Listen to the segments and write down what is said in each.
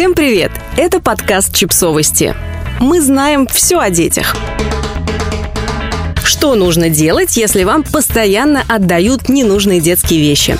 Всем привет! Это подкаст «Чипсовости». Мы знаем все о детях. Что нужно делать, если вам постоянно отдают ненужные детские вещи?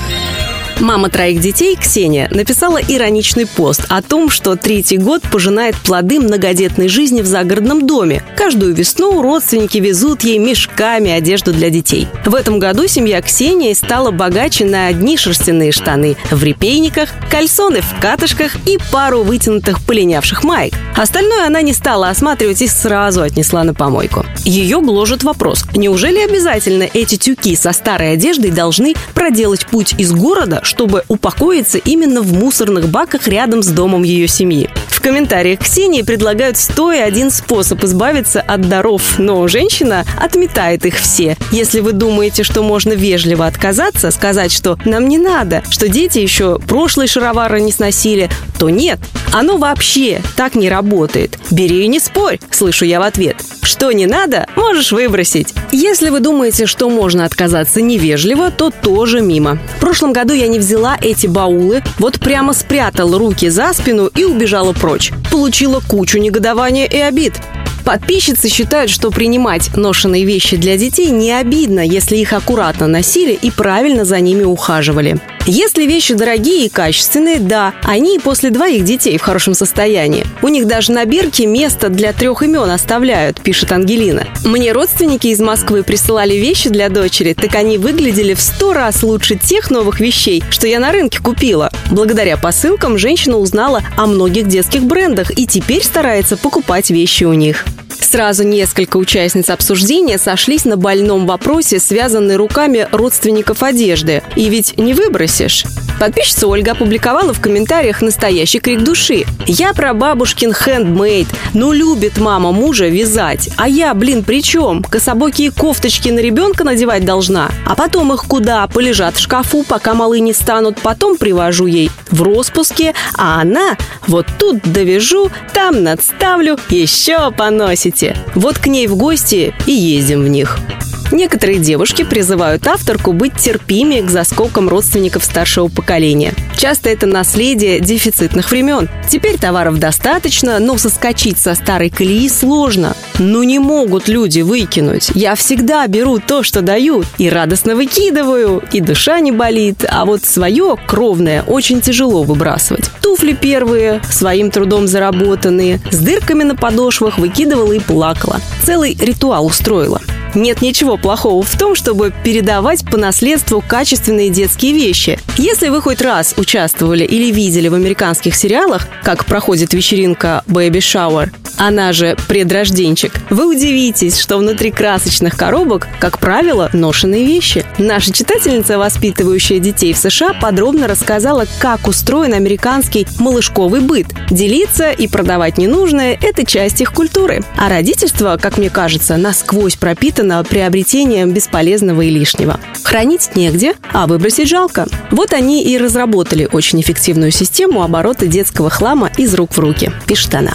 Мама троих детей, Ксения, написала ироничный пост о том, что третий год пожинает плоды многодетной жизни в загородном доме. Каждую весну родственники везут ей мешками одежду для детей. В этом году семья Ксении стала богаче на одни шерстяные штаны в репейниках, кальсоны в катышках и пару вытянутых полинявших маек. Остальное она не стала осматривать и сразу отнесла на помойку. Ее гложет вопрос, неужели обязательно эти тюки со старой одеждой должны проделать путь из города, чтобы упокоиться именно в мусорных баках рядом с домом ее семьи. В комментариях Ксении предлагают 101 способ избавиться от даров, но женщина отметает их все. Если вы думаете, что можно вежливо отказаться, сказать, что нам не надо, что дети еще прошлые шаровары не сносили, то нет. Оно вообще так не работает. Бери и не спорь, слышу я в ответ. Что не надо, можешь выбросить. Если вы думаете, что можно отказаться невежливо, то тоже мимо. В прошлом году я не взяла эти баулы, вот прямо спрятала руки за спину и убежала прочь. Получила кучу негодования и обид. Подписчицы считают, что принимать ношенные вещи для детей не обидно, если их аккуратно носили и правильно за ними ухаживали. Если вещи дорогие и качественные, да, они и после двоих детей в хорошем состоянии. У них даже на бирке место для трех имен оставляют, пишет Ангелина. Мне родственники из Москвы присылали вещи для дочери, так они выглядели в сто раз лучше тех новых вещей, что я на рынке купила. Благодаря посылкам женщина узнала о многих детских брендах и теперь старается покупать вещи у них. Сразу несколько участниц обсуждения сошлись на больном вопросе, связанной руками родственников одежды. И ведь не выбросишь. Подписчица Ольга опубликовала в комментариях настоящий крик души. «Я про бабушкин хендмейд. Ну, любит мама мужа вязать. А я, блин, при чем? Кособокие кофточки на ребенка надевать должна. А потом их куда? Полежат в шкафу, пока малы не станут. Потом привожу ей в распуске. А она вот тут довяжу, там надставлю, еще поносите. Вот к ней в гости и ездим в них. Некоторые девушки призывают авторку быть терпимее к заскокам родственников старшего поколения. Часто это наследие дефицитных времен. Теперь товаров достаточно, но соскочить со старой колеи сложно. Ну не могут люди выкинуть. Я всегда беру то, что дают, и радостно выкидываю, и душа не болит, а вот свое, кровное, очень тяжело выбрасывать. Туфли первые, своим трудом заработанные, с дырками на подошвах выкидывала и плакала. Целый ритуал устроила. Нет ничего плохого в том, чтобы передавать по наследству качественные детские вещи. Если вы хоть раз участвовали или видели в американских сериалах, как проходит вечеринка Baby Shower, она же предрожденчик, вы удивитесь, что внутри красочных коробок, как правило, ношенные вещи. Наша читательница, воспитывающая детей в США, подробно рассказала, как устроен американский малышковый быт. Делиться и продавать ненужное – это часть их культуры. А родительство, как мне кажется, насквозь пропитано приобретением бесполезного и лишнего. Хранить негде, а выбросить жалко. Вот они и разработали очень эффективную систему оборота детского хлама из рук в руки, пишет она.